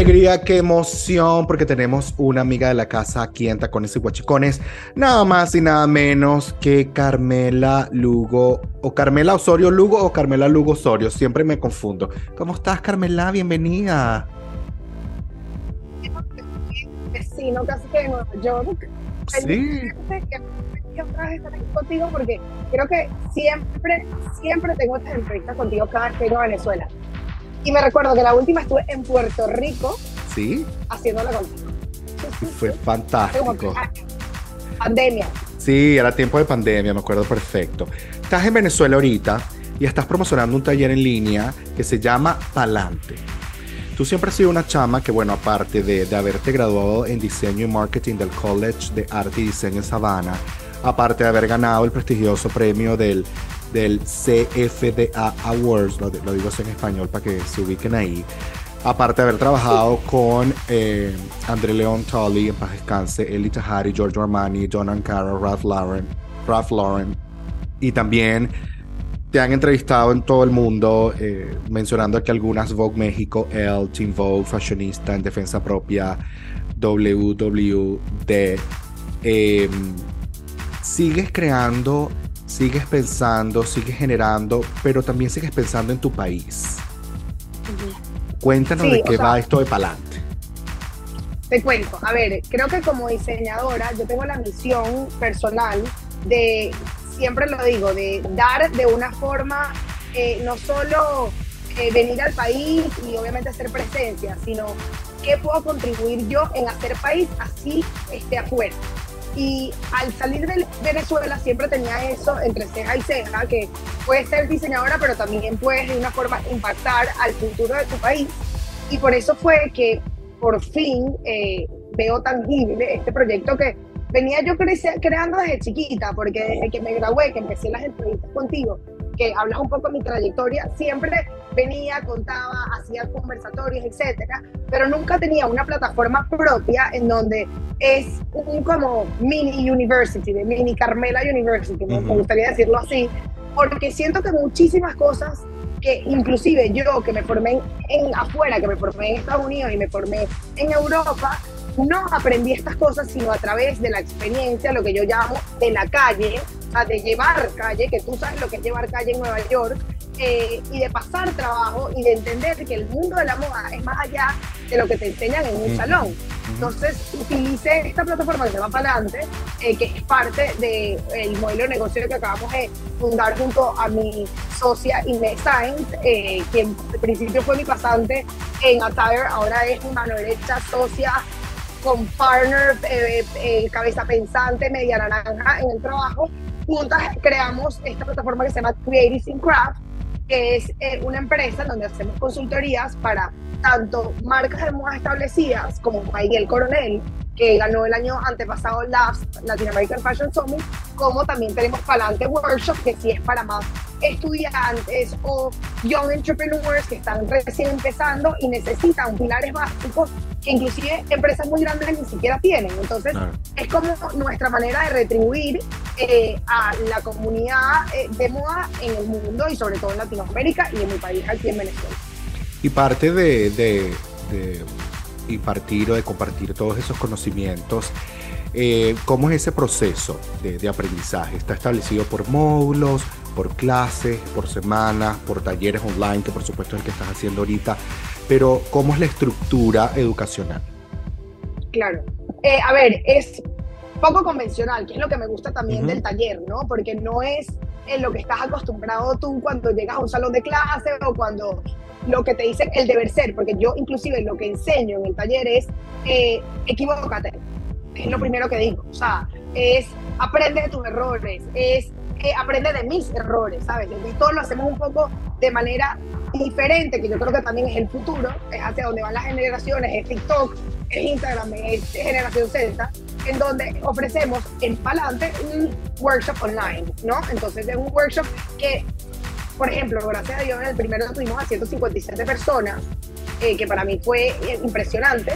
alegría, qué emoción, porque tenemos una amiga de la casa aquí en Tacones y Guachicones, nada más y nada menos que Carmela Lugo, o Carmela Osorio Lugo o Carmela Lugo Osorio, siempre me confundo. ¿Cómo estás, Carmela? Bienvenida. Vecino, casi que de Nueva York. Sí. Que otra vez estar aquí contigo porque creo que siempre, siempre tengo estas entrevistas contigo cada vez que vengo a Venezuela. Y me recuerdo que la última estuve en Puerto Rico Sí, haciéndola contigo. fue fantástico. Pandemia. Sí, era tiempo de pandemia, me acuerdo perfecto. Estás en Venezuela ahorita y estás promocionando un taller en línea que se llama Palante. Tú siempre has sido una chama que, bueno, aparte de, de haberte graduado en diseño y marketing del College de Arte y Diseño en Savannah, aparte de haber ganado el prestigioso premio del, del CFDA Awards, lo, lo digo en español para que se ubiquen ahí, aparte de haber trabajado con eh, André Leon Tully, en paz descanse, Eli Tahari, Giorgio Armani, John Ancaro, Ralph Lauren, Ralph Lauren, y también te han entrevistado en todo el mundo, eh, mencionando aquí algunas Vogue México, Elle, Team Vogue, Fashionista, En Defensa Propia, WWD. Eh, sigues creando, sigues pensando, sigues generando, pero también sigues pensando en tu país. Cuéntanos Sí, de qué sea- va esto de Palante. Te cuento, a ver, creo que como diseñadora yo tengo la misión personal de, siempre lo digo, de dar de una forma, eh, no solo eh, venir al país y obviamente hacer presencia, sino qué puedo contribuir yo en hacer país así esté afuera. Y al salir de Venezuela siempre tenía eso entre ceja y ceja, que puedes ser diseñadora, pero también puedes de una forma impactar al futuro de tu país. Y por eso fue que por fin eh, veo tangible este proyecto que venía yo crece- creando desde chiquita, porque desde que me gradué, que empecé las entrevistas contigo, que hablas un poco de mi trayectoria, siempre venía, contaba, hacía conversatorios, etcétera, pero nunca tenía una plataforma propia en donde es un como mini university, de mini Carmela University, me- me Ujú. gustaría decirlo así, porque siento que muchísimas cosas que inclusive yo que me formé en, en afuera, que me formé en Estados Unidos y me formé en Europa, no aprendí estas cosas sino a través de la experiencia, lo que yo llamo de la calle, sea, de llevar calle, que tú sabes lo que es llevar calle en Nueva York, eh, y de pasar trabajo y de entender que el mundo de la moda es más allá de lo que te enseñan en un salón. Entonces utilicé esta plataforma que se llama Palante, eh, que es parte del modelo de negocio que acabamos de fundar junto a mi socia Inés Sainz, eh, quien al principio fue mi pasante en Attire, ahora es mi mano derecha socia con partner, eh, eh, cabeza pensante, media naranja en el trabajo. Juntas creamos esta plataforma que se llama Creative in Craft, que es eh, una empresa donde hacemos consultorías para tanto marcas de moda establecidas como Miguel Coronel, que ganó el año antepasado LAFS, Latin American Fashion Summit, como también tenemos Palante Workshop, que sí es para más estudiantes o young entrepreneurs que están recién empezando y necesitan pilares básicos que inclusive empresas muy grandes ni siquiera tienen. Entonces, es como nuestra manera de retribuir eh, a la comunidad eh, de moda en el mundo y sobre todo en Latinoamérica y en mi país aquí en Venezuela. Y parte de, de, de impartir o de compartir todos esos conocimientos, eh, ¿cómo es ese proceso de, de aprendizaje? ¿Está establecido por módulos, por clases, por semanas, por talleres online, que por supuesto es el que estás haciendo ahorita? Pero ¿cómo es la estructura educacional? Claro. Eh, a ver, es poco convencional, que es lo que me gusta también Ujú. del taller, ¿no? Porque no es en lo que estás acostumbrado tú cuando llegas a un salón de clase o cuando lo que te dicen el deber ser, porque yo inclusive lo que enseño en el taller es eh, equivócate, es lo primero que digo, o sea, es aprende de tus errores, es eh, aprende de mis errores, ¿sabes? Y todos lo hacemos un poco de manera diferente, que yo creo que también es el futuro, es hacia donde van las generaciones, es TikTok, es Instagram, es generación Z, en donde ofrecemos en Palante un workshop online, ¿no? Entonces es un workshop que, por ejemplo, gracias a Dios, en el primero tuvimos a 157 personas, eh, que para mí fue impresionante.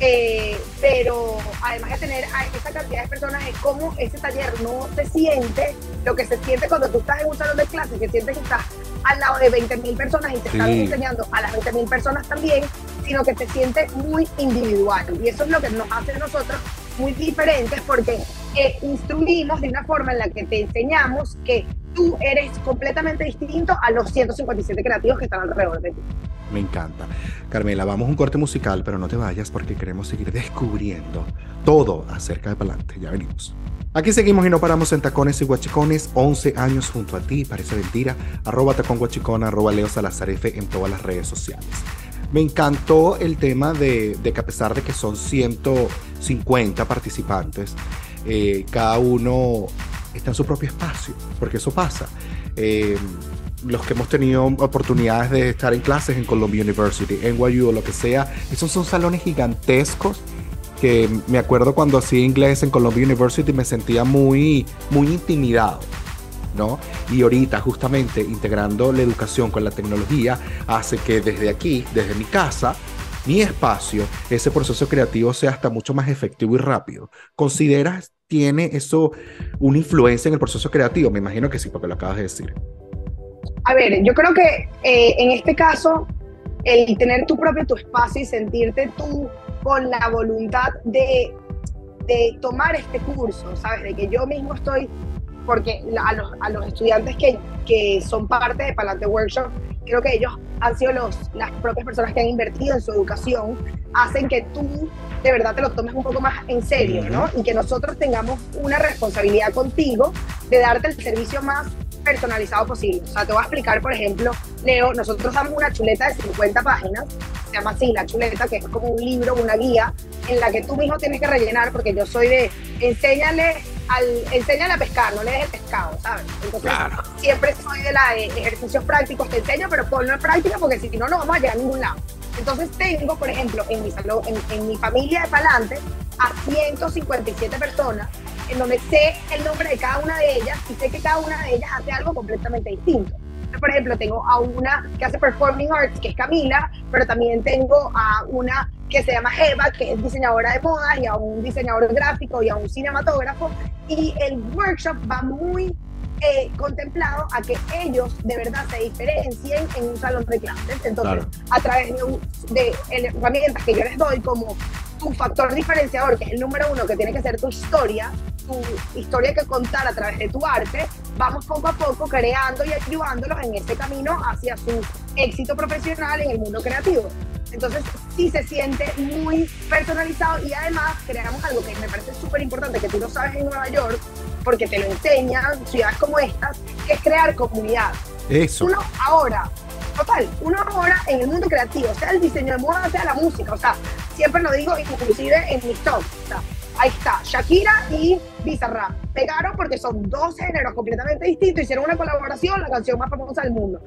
Eh, pero además de tener a esa cantidad de personas, es como ese taller no se siente lo que se siente cuando tú estás en un salón de clases, que sientes que estás al lado de 20 mil personas y te están Sí. enseñando a las 20 mil personas también, sino que se siente muy individual. Y eso es lo que nos hace a nosotros muy diferentes porque eh, instruimos de una forma en la que te enseñamos que tú eres completamente distinto a los 157 creativos que están alrededor de ti. Me encanta. Carmela, vamos a un corte musical, pero no te vayas porque queremos seguir descubriendo todo acerca de Palante. Ya venimos. Aquí seguimos y no paramos en Tacones y Guachicones, 11 años junto a ti, parece mentira, arroba tacón guachicona, arroba Leo Salazar F en todas las redes sociales. Me encantó el tema de, que a pesar de que son 150 participantes, eh, cada uno está en su propio espacio, porque eso pasa. Eh, los que hemos tenido oportunidades de estar en clases en Columbia University, en NYU o lo que sea, esos son salones gigantescos que me acuerdo cuando hacía inglés en Columbia University me sentía muy, muy intimidado. ¿no? Y ahorita justamente integrando la educación con la tecnología hace que desde aquí, desde mi casa, mi espacio, ese proceso creativo sea hasta mucho más efectivo y rápido. ¿Consideras tiene eso una influencia en el proceso creativo? Me imagino que sí, porque lo acabas de decir. A ver, yo creo que eh, en este caso, el tener tu propio tu espacio y sentirte tú con la voluntad de, de tomar este curso, ¿sabes? De que yo mismo estoy, porque a los, a los estudiantes que, que son parte de Palante Workshop, creo que ellos han sido los, las propias personas que han invertido en su educación, hacen que tú de verdad te lo tomes un poco más en serio, ¿no? Y que nosotros tengamos una responsabilidad contigo de darte el servicio más personalizado posible. O sea, te voy a explicar, por ejemplo, Leo, nosotros damos una chuleta de 50 páginas, se llama así la chuleta, que es como un libro, una guía, en la que tú mismo tienes que rellenar, porque yo soy de, enséñale al, enséñale a pescar, no le des el pescado, ¿sabes? Entonces, siempre soy de la de ejercicios prácticos, te enseño, pero ponlo en práctica, porque si no, no vamos a llegar a ningún lado. Entonces tengo, por ejemplo, en mi, salón, en, en mi familia de Palante, a 157 personas en donde sé el nombre de cada una de ellas y sé que cada una de ellas hace algo completamente distinto. Por ejemplo, tengo a una que hace performing arts, que es Camila, pero también tengo a una que se llama Eva, que es diseñadora de moda, y a un diseñador gráfico y a un cinematógrafo. Y el workshop va muy eh, contemplado a que ellos de verdad se diferencien en un salón de clases. Entonces, a través de, de herramientas que yo les doy como tu factor diferenciador, que es el número uno, que tiene que ser tu historia, tu historia que contar a través de tu arte, vamos poco a poco creando y ayudándolos en este camino hacia su éxito profesional en el mundo creativo. Entonces, sí se siente muy personalizado y además creamos algo que me parece súper importante, que tú lo sabes en Nueva York, porque te lo enseñan ciudades como estas, que es crear comunidad. Eso. Uno ahora total, una hora en el mundo creativo, sea el diseño de moda, sea la música, o sea, siempre lo digo, inclusive en mis top, o sea, ahí está, Shakira y Bizarrap, pegaron porque son dos géneros completamente distintos, hicieron una colaboración, la canción más famosa del mundo.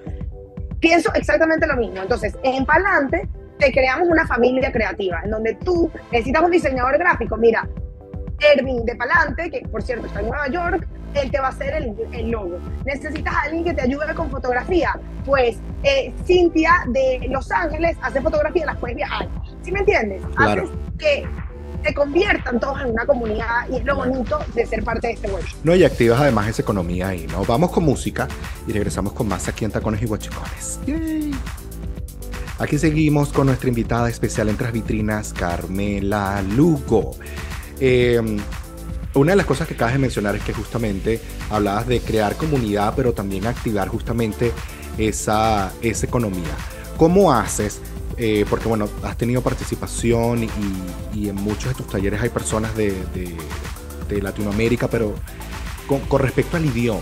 Pienso exactamente lo mismo, entonces, en Palante te creamos una familia creativa, en donde tú necesitas un diseñador gráfico, mira, Erwin de Palante, que por cierto está en Nueva York, él te va a hacer el, el logo. Necesitas a alguien que te ayude con fotografía. Pues eh, Cintia de Los Ángeles hace fotografía, las puedes viajar. ¿Sí me entiendes? Claro. Haces que se conviertan todos en una comunidad y es lo bonito de ser parte de este workshop. No, y activas además esa economía ahí, ¿no? Vamos con música y regresamos con más aquí en Tacones y Guachicones. Aquí seguimos con nuestra invitada especial en Tras Vitrinas, Carmela Lugo. Eh, una de las cosas que acabas de mencionar es que justamente hablabas de crear comunidad, pero también activar justamente esa, esa economía. ¿Cómo haces? Eh, porque bueno, has tenido participación y, en muchos de tus talleres hay personas de, Latinoamérica, pero con, respecto al idioma,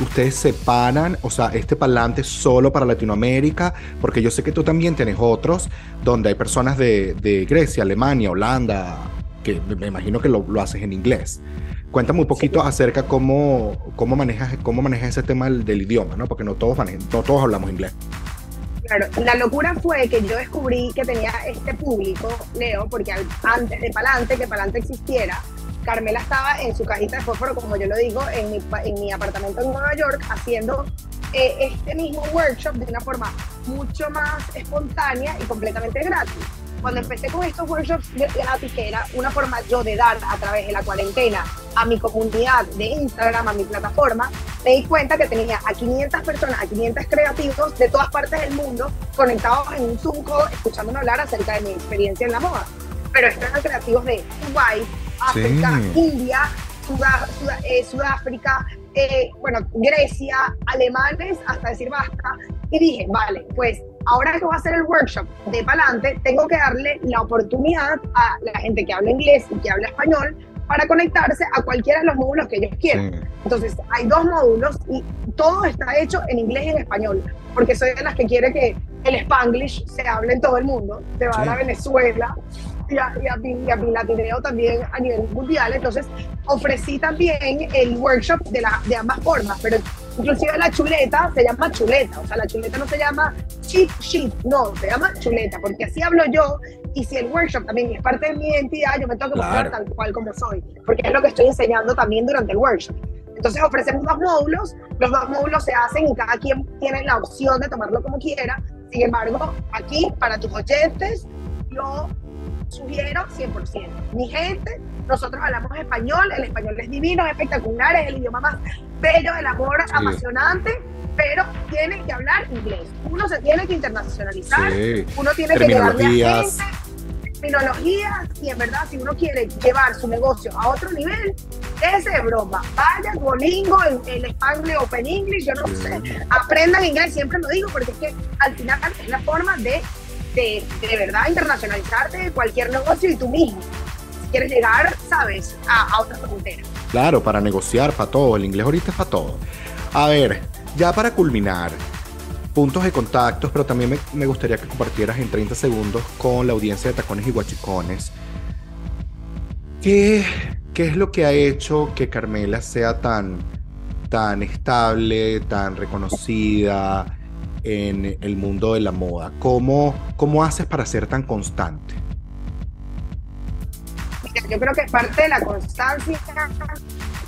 ustedes separan, o sea, este palante solo para Latinoamérica, porque yo sé que tú también tienes otros donde hay personas de, de Grecia, Alemania, Holanda, que me imagino que lo, lo haces en inglés. Cuéntame un poquito acerca cómo, cómo, manejas, cómo manejas ese tema del, idioma, ¿no? Porque no todos, no todos hablamos inglés. Claro, la locura fue que yo descubrí que tenía este público, Leo, porque antes de Palante, que Palante existiera, Carmela estaba en su cajita de fósforo, como yo lo digo, en mi, en mi apartamento en Nueva York, haciendo eh, este mismo workshop de una forma mucho más espontánea y completamente gratis cuando empecé con estos workshops gratis, que era una forma yo de dar a través de la cuarentena a mi comunidad de Instagram, a mi plataforma, me di cuenta que tenía a 500 personas, a 500 creativos de todas partes del mundo conectados en un Zoom call, escuchándome hablar acerca de mi experiencia en la moda. Pero estos eran creativos de Dubái, África, India, eh, Sudáfrica, eh, bueno, Grecia, alemanes, hasta decir basta. Y dije, vale, pues ahora que voy a hacer el workshop de Palante, tengo que darle la oportunidad a la gente que habla inglés y que habla español para conectarse a cualquiera de los módulos que ellos quieran. Entonces, hay dos módulos y todo está hecho en inglés y en español, porque soy de las que quiere que el spanglish se hable en todo el mundo. Se va a Venezuela y a, y, a, también a nivel mundial. Entonces, ofrecí también el workshop de, la, de ambas formas, pero inclusive la chuleta se llama chuleta, o sea, la chuleta no se llama cheat sheet, no, se llama chuleta, porque así hablo yo y si el workshop también es parte de mi identidad, yo me tengo que mostrar tal cual como soy, porque es lo que estoy enseñando también durante el workshop. Entonces ofrecemos dos módulos, los dos módulos se hacen y cada quien tiene la opción de tomarlo como quiera. Sin embargo, aquí para tus oyentes, yo sugiero 100%. Mi gente, nosotros hablamos español, el español es divino, es espectacular, es el idioma más bello, el amor apasionante, pero tiene que hablar inglés. Uno se tiene que internacionalizar, uno tiene que llevarle a gente terminologías y en verdad si uno quiere llevar su negocio a otro nivel, ese es broma. Vaya Bolingo, el, el Spanglish Open English, yo no sé. Aprendan inglés, siempre lo digo, porque es que al final es la forma de, de, de verdad internacionalizarte de cualquier negocio y tú mismo. Si quieres llegar, sabes, a, a otra frontera. Claro, para negociar, para todo. El inglés ahorita es para todo. A ver, ya para culminar, puntos de contactos, pero también me, gustaría que compartieras en 30 segundos con la audiencia de Tacones y Guachicones. ¿Qué, qué es lo que ha hecho que Carmela sea tan, tan estable, tan reconocida en el mundo de la moda? ¿Cómo, cómo haces para ser tan constante? yo creo que parte de la constancia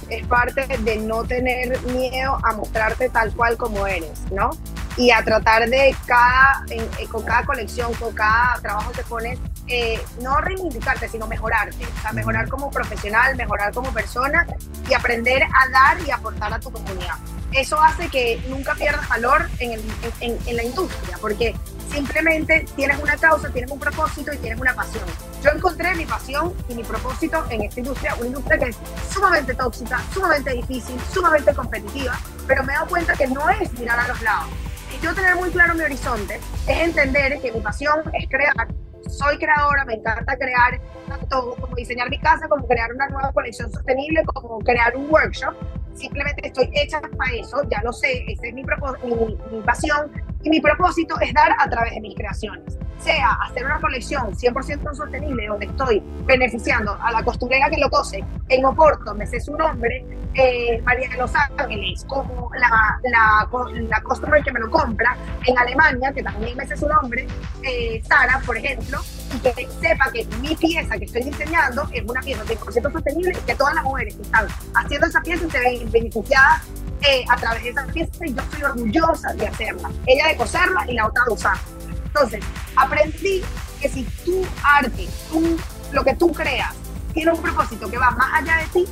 es parte de no tener miedo a mostrarte tal cual como eres, ¿no? Y a tratar de cada, con cada colección, con cada trabajo que pones, eh, no reivindicarte, sino mejorarte, o sea, mejorar como profesional, mejorar como persona y aprender a dar y aportar a tu comunidad. Eso hace que nunca pierdas valor en la industria, porque Simplemente tienes una causa, tienes un propósito y tienes una pasión. Yo encontré mi pasión y mi propósito en esta industria, una industria que es sumamente tóxica, sumamente difícil, sumamente competitiva, pero me he dado cuenta que no es mirar a los lados. Y yo tener muy claro mi horizonte es entender que mi pasión es crear. Soy creadora, me encanta crear tanto como diseñar mi casa, como crear una nueva colección sostenible, como crear un workshop simplemente estoy hecha para eso, ya lo sé, esa es mi, mi, mi, pasión y mi propósito es dar a través de mis creaciones. Sea hacer una colección 100% sostenible donde estoy beneficiando a la costurera que lo cose en Oporto, me sé su nombre, eh, María de los Ángeles, como la, la, la que me lo compra en Alemania, que también me sé su nombre, eh, Sara, por ejemplo, y que sepa que mi pieza que estoy diseñando es una pieza 100% sostenible y que todas las mujeres que están haciendo esa pieza se ven beneficiadas eh, a través de esa pieza y yo estoy orgullosa de hacerla. Ella de coserla y la otra de usarla. Entonces, aprendí que si tu arte, tú, lo que tú creas, tiene un propósito que va más allá de ti,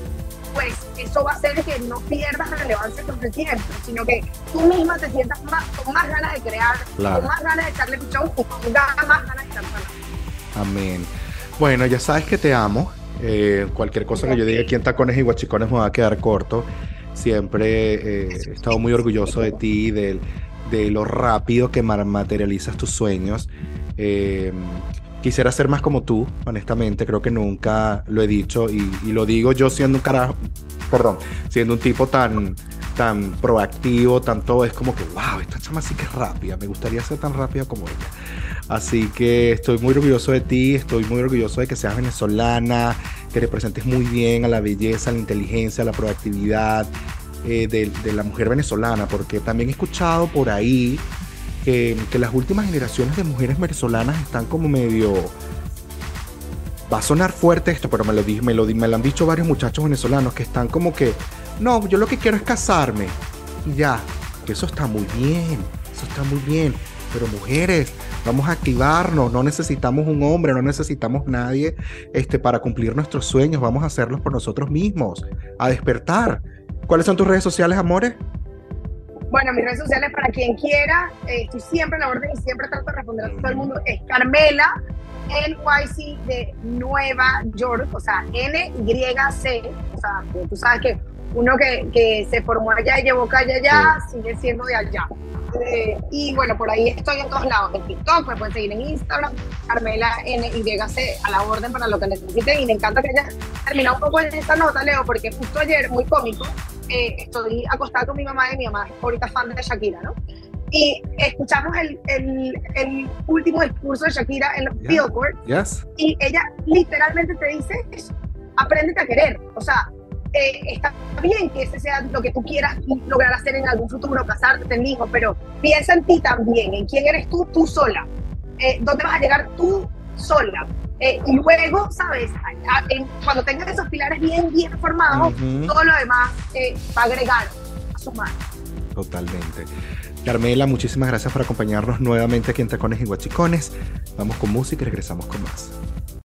pues eso va a hacer que no pierdas relevancia con el tiempo, sino que tú misma te sientas más, con más ganas de crear, con más ganas de echarle pichón y con más ganas de estar Amén. Bueno, ya sabes que te amo. Eh, cualquier cosa que yo diga aquí en Tacones y Guachicones me va a quedar corto. Siempre eh, he estado muy orgulloso de ti, de, de lo rápido que materializas tus sueños. Eh, quisiera ser más como tú, honestamente, creo que nunca lo he dicho y, lo digo yo siendo un carajo, perdón, siendo un tipo tan, tan proactivo, tanto es como que, wow, esta chama sí que es rápida, me gustaría ser tan rápida como ella. Así que estoy muy orgulloso de ti, estoy muy orgulloso de que seas venezolana, que representes muy bien a la belleza, a la inteligencia, a la proactividad eh, de, la mujer venezolana, porque también he escuchado por ahí que, las últimas generaciones de mujeres venezolanas están como medio... Va a sonar fuerte esto, pero me lo, me, lo, me lo han dicho varios muchachos venezolanos que están como que, no, yo lo que quiero es casarme. Y ya, que eso está muy bien, eso está muy bien. Pero mujeres, vamos a activarnos, no necesitamos un hombre, no necesitamos nadie este, para cumplir nuestros sueños, vamos a hacerlos por nosotros mismos, a despertar. ¿Cuáles son tus redes sociales, amores? Bueno, mis redes sociales para quien quiera, eh, estoy siempre en la orden y siempre trato de responder a todo el mundo. Es Carmela NYC de Nueva York, o sea, N-Y-C, o sea, tú sabes que uno que, que, se formó allá y llevó calle allá, sigue siendo de allá. Eh, y bueno, por ahí estoy en todos lados, en TikTok, me pueden seguir en Instagram, Carmela NYC a la orden para lo que necesiten y me encanta que haya terminado un poco en esta nota, Leo, porque justo ayer, muy cómico, eh, estoy acostada con mi mamá y mi mamá ahorita fan de Shakira, ¿no? Y escuchamos el, el, el último discurso de Shakira en los Billboard y ella literalmente te dice eso, apréndete a querer, o sea, eh, está bien que ese sea lo que tú quieras lograr hacer en algún futuro, casarte, tener hijos, pero piensa en ti también, en quién eres tú, tú sola, eh, dónde vas a llegar tú sola. Eh, y luego, ¿sabes? cuando tengas esos pilares bien, bien formados, todo lo demás va a agregar a su mano. Totalmente. Carmela, muchísimas gracias por acompañarnos nuevamente aquí en Tacones y Guachicones. Vamos con música y regresamos con más.